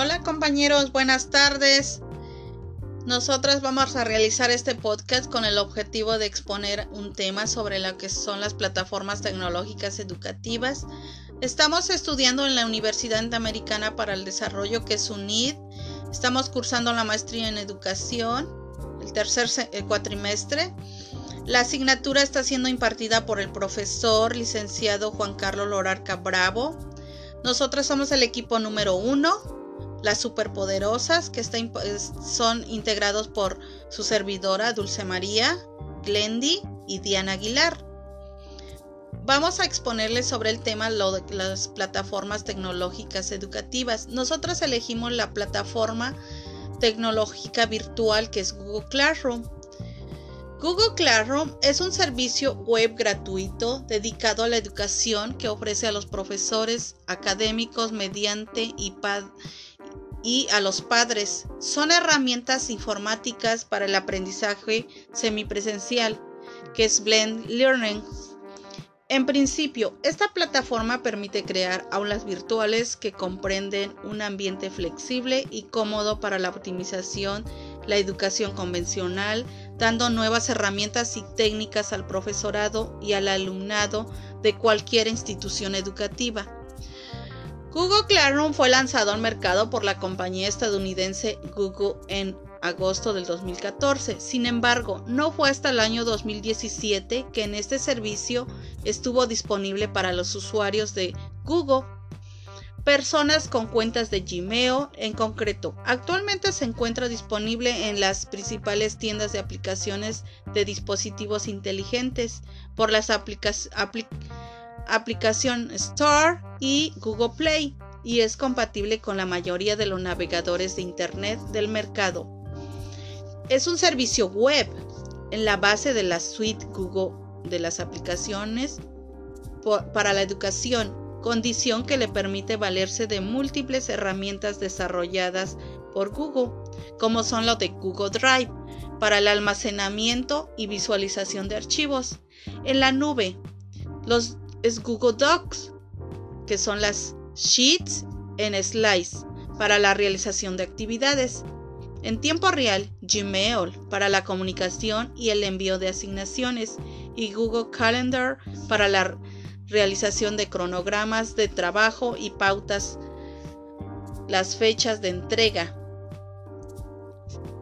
Hola compañeros, buenas tardes. Nosotras vamos a realizar este podcast con el objetivo de exponer un tema sobre lo que son las plataformas tecnológicas educativas. Estamos estudiando en la Universidad Interamericana para el Desarrollo, que es UNID. Estamos cursando la maestría en educación, el tercer cuatrimestre. La asignatura está siendo impartida por el profesor licenciado Juan Carlos Lorarca Bravo. Nosotros somos el equipo número uno las superpoderosas que son integrados por su servidora Dulce María, Glendy y Diana Aguilar. Vamos a exponerles sobre el tema de las plataformas tecnológicas educativas. Nosotros elegimos la plataforma tecnológica virtual que es Google Classroom. Google Classroom es un servicio web gratuito dedicado a la educación que ofrece a los profesores académicos mediante iPad y a los padres. Son herramientas informáticas para el aprendizaje semipresencial, que es Blend Learning. En principio, esta plataforma permite crear aulas virtuales que comprenden un ambiente flexible y cómodo para la optimización, la educación convencional, dando nuevas herramientas y técnicas al profesorado y al alumnado de cualquier institución educativa. Google Classroom fue lanzado al mercado por la compañía estadounidense Google en agosto del 2014. Sin embargo, no fue hasta el año 2017 que en este servicio estuvo disponible para los usuarios de Google. Personas con cuentas de Gmail en concreto. Actualmente se encuentra disponible en las principales tiendas de aplicaciones de dispositivos inteligentes por las aplicaciones aplicación Store y Google Play y es compatible con la mayoría de los navegadores de Internet del mercado. Es un servicio web en la base de la suite Google de las aplicaciones para la educación, condición que le permite valerse de múltiples herramientas desarrolladas por Google, como son los de Google Drive, para el almacenamiento y visualización de archivos en la nube, los es Google Docs, que son las sheets en slides para la realización de actividades. En tiempo real, Gmail para la comunicación y el envío de asignaciones y Google Calendar para la realización de cronogramas de trabajo y pautas, las fechas de entrega,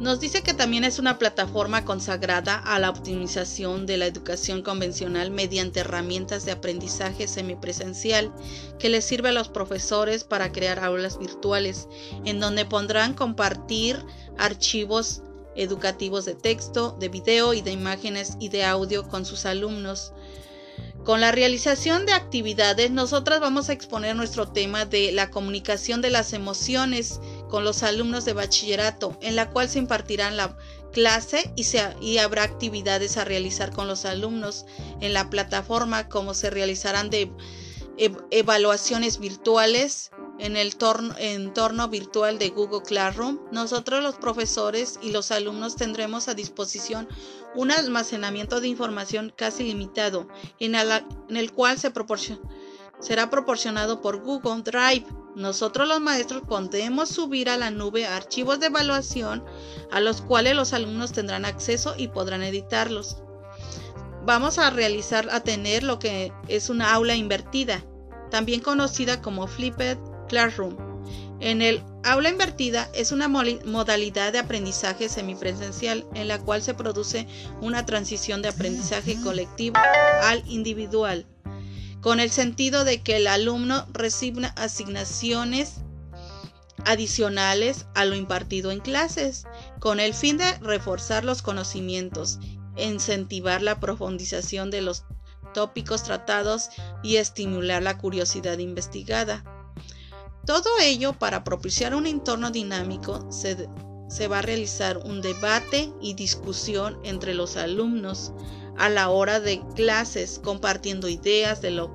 nos dice que también es una plataforma consagrada a la optimización de la educación convencional mediante herramientas de aprendizaje semipresencial que les sirve a los profesores para crear aulas virtuales en donde podrán compartir archivos educativos de texto, de video y de imágenes y de audio con sus alumnos. Con la realización de actividades, nosotras vamos a exponer nuestro tema de la comunicación de las emociones con los alumnos de bachillerato, en la cual se impartirán la clase y, se, y habrá actividades a realizar con los alumnos en la plataforma, como se realizarán de evaluaciones virtuales en el entorno virtual de Google Classroom. Nosotros los profesores y los alumnos tendremos a disposición un almacenamiento de información casi limitado, en, en el cual se será proporcionado por Google Drive nosotros los maestros podemos subir a la nube archivos de evaluación a los cuales los alumnos tendrán acceso y podrán editarlos. Vamos a realizar a tener lo que es una aula invertida, también conocida como Flipped Classroom. En el aula invertida es una modalidad de aprendizaje semipresencial en la cual se produce una transición de aprendizaje colectivo al individual con el sentido de que el alumno reciba asignaciones adicionales a lo impartido en clases, con el fin de reforzar los conocimientos, incentivar la profundización de los tópicos tratados y estimular la curiosidad investigada. Todo ello para propiciar un entorno dinámico se, se va a realizar un debate y discusión entre los alumnos a la hora de clases, compartiendo ideas de lo,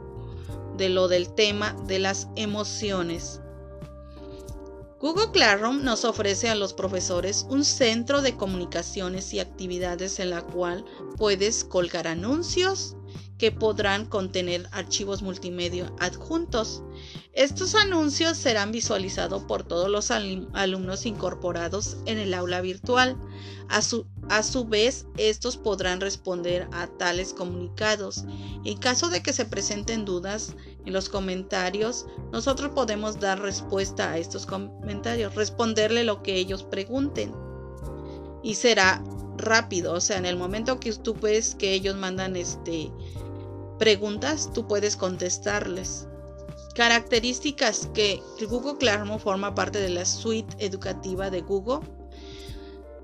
de lo del tema de las emociones. Google Classroom nos ofrece a los profesores un centro de comunicaciones y actividades en la cual puedes colgar anuncios que podrán contener archivos multimedia adjuntos. Estos anuncios serán visualizados por todos los alumnos incorporados en el aula virtual. A su, a su, vez, estos podrán responder a tales comunicados. En caso de que se presenten dudas en los comentarios, nosotros podemos dar respuesta a estos comentarios, responderle lo que ellos pregunten. Y será rápido, o sea, en el momento que tú ves que ellos mandan este preguntas, tú puedes contestarles. Características que Google Classroom forma parte de la suite educativa de Google,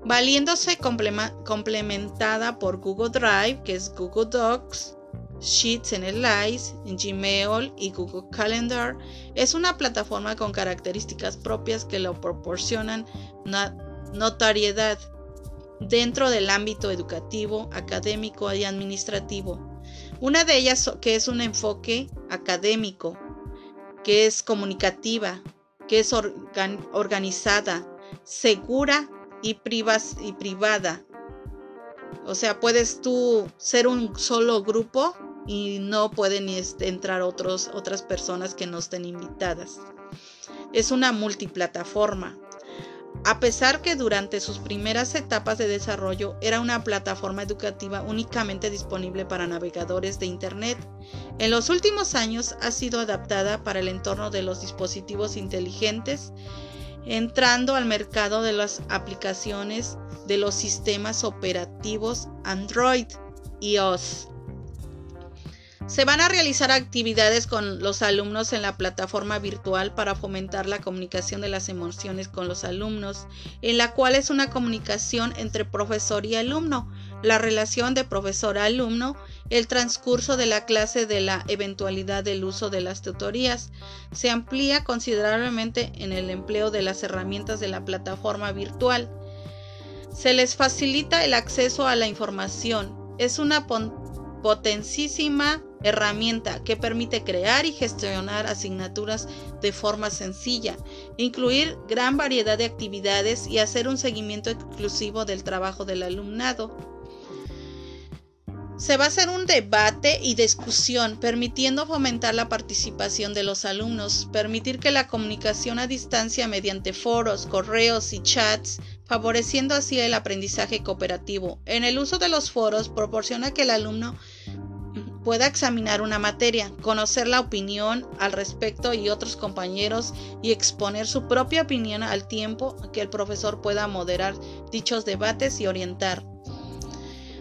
valiéndose complementada por Google Drive, que es Google Docs, Sheets en Slides, Gmail y Google Calendar, es una plataforma con características propias que lo proporcionan notariedad dentro del ámbito educativo, académico y administrativo. Una de ellas que es un enfoque académico, que es comunicativa, que es organizada, segura y, y privada. O sea, puedes tú ser un solo grupo y no pueden este, entrar otros, otras personas que no estén invitadas. Es una multiplataforma. A pesar que durante sus primeras etapas de desarrollo era una plataforma educativa únicamente disponible para navegadores de Internet, en los últimos años ha sido adaptada para el entorno de los dispositivos inteligentes, entrando al mercado de las aplicaciones de los sistemas operativos Android y iOS. Se van a realizar actividades con los alumnos en la plataforma virtual para fomentar la comunicación de las emociones con los alumnos, en la cual es una comunicación entre profesor y alumno, la relación de profesor-alumno, el transcurso de la clase de la eventualidad del uso de las tutorías. Se amplía considerablemente en el empleo de las herramientas de la plataforma virtual. Se les facilita el acceso a la información. Es una potencísima herramienta que permite crear y gestionar asignaturas de forma sencilla, incluir gran variedad de actividades y hacer un seguimiento exclusivo del trabajo del alumnado. Se va a hacer un debate y discusión, permitiendo fomentar la participación de los alumnos, permitir que la comunicación a distancia mediante foros, correos y chats, favoreciendo así el aprendizaje cooperativo. En el uso de los foros proporciona que el alumno pueda examinar una materia, conocer la opinión al respecto y otros compañeros y exponer su propia opinión al tiempo que el profesor pueda moderar dichos debates y orientar.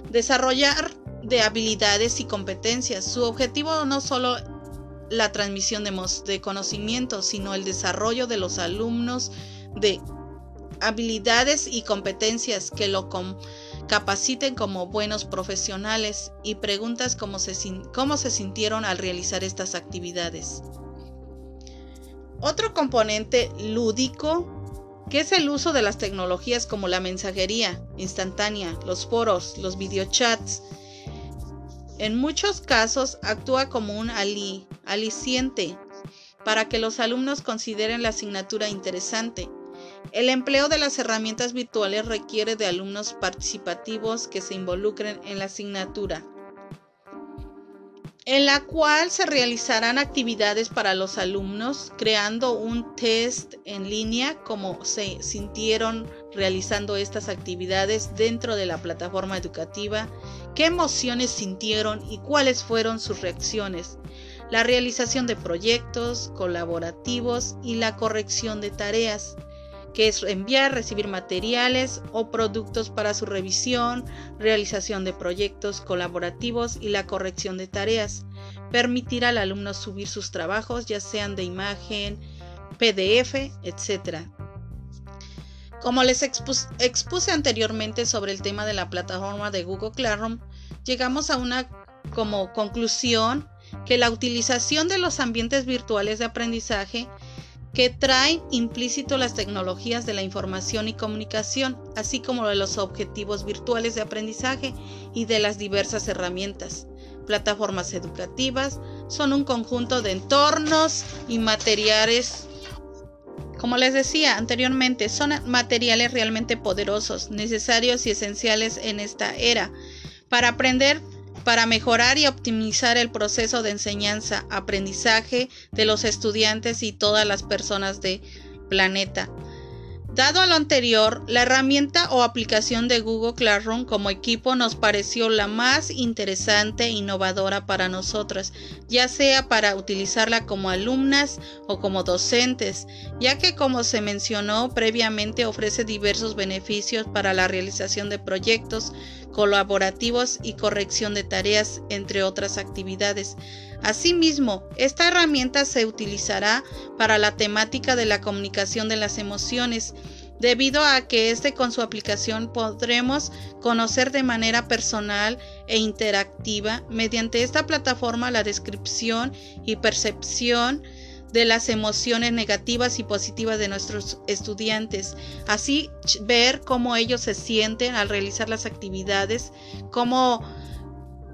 Desarrollar de habilidades y competencias. Su objetivo no solo la transmisión de, de conocimientos, sino el desarrollo de los alumnos de habilidades y competencias que lo capaciten como buenos profesionales y preguntas cómo se, cómo se sintieron al realizar estas actividades. Otro componente lúdico que es el uso de las tecnologías como la mensajería instantánea, los foros, los videochats, en muchos casos actúa como un aliciente para que los alumnos consideren la asignatura interesante. El empleo de las herramientas virtuales requiere de alumnos participativos que se involucren en la asignatura en la cual se realizarán actividades para los alumnos, creando un test en línea como se sintieron realizando estas actividades dentro de la plataforma educativa, qué emociones sintieron y cuáles fueron sus reacciones, la realización de proyectos colaborativos y la corrección de tareas que es enviar, recibir materiales o productos para su revisión, realización de proyectos colaborativos y la corrección de tareas. Permitir al alumno subir sus trabajos, ya sean de imagen, PDF, etc. Como les expuse, anteriormente sobre el tema de la plataforma de Google Classroom, llegamos a una como conclusión que la utilización de los ambientes virtuales de aprendizaje que traen implícito las tecnologías de la información y comunicación, así como de los objetivos virtuales de aprendizaje y de las diversas herramientas. Plataformas educativas son un conjunto de entornos y materiales como les decía anteriormente, son materiales realmente poderosos, necesarios y esenciales en esta era para aprender para mejorar y optimizar el proceso de enseñanza, aprendizaje de los estudiantes y todas las personas del planeta. Dado a lo anterior, la herramienta o aplicación de Google Classroom como equipo nos pareció la más interesante e innovadora para nosotras, ya sea para utilizarla como alumnas o como docentes, ya que como se mencionó previamente ofrece diversos beneficios para la realización de proyectos colaborativos y corrección de tareas, entre otras actividades. Asimismo, esta herramienta se utilizará para la temática de la comunicación de las emociones, debido a que este con su aplicación podremos conocer de manera personal e interactiva mediante esta plataforma la descripción y percepción de las emociones negativas y positivas de nuestros estudiantes. Así ver cómo ellos se sienten al realizar las actividades, cómo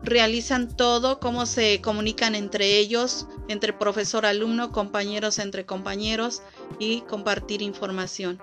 realizan todo, cómo se comunican entre ellos, entre profesor, alumno, compañeros entre compañeros y compartir información.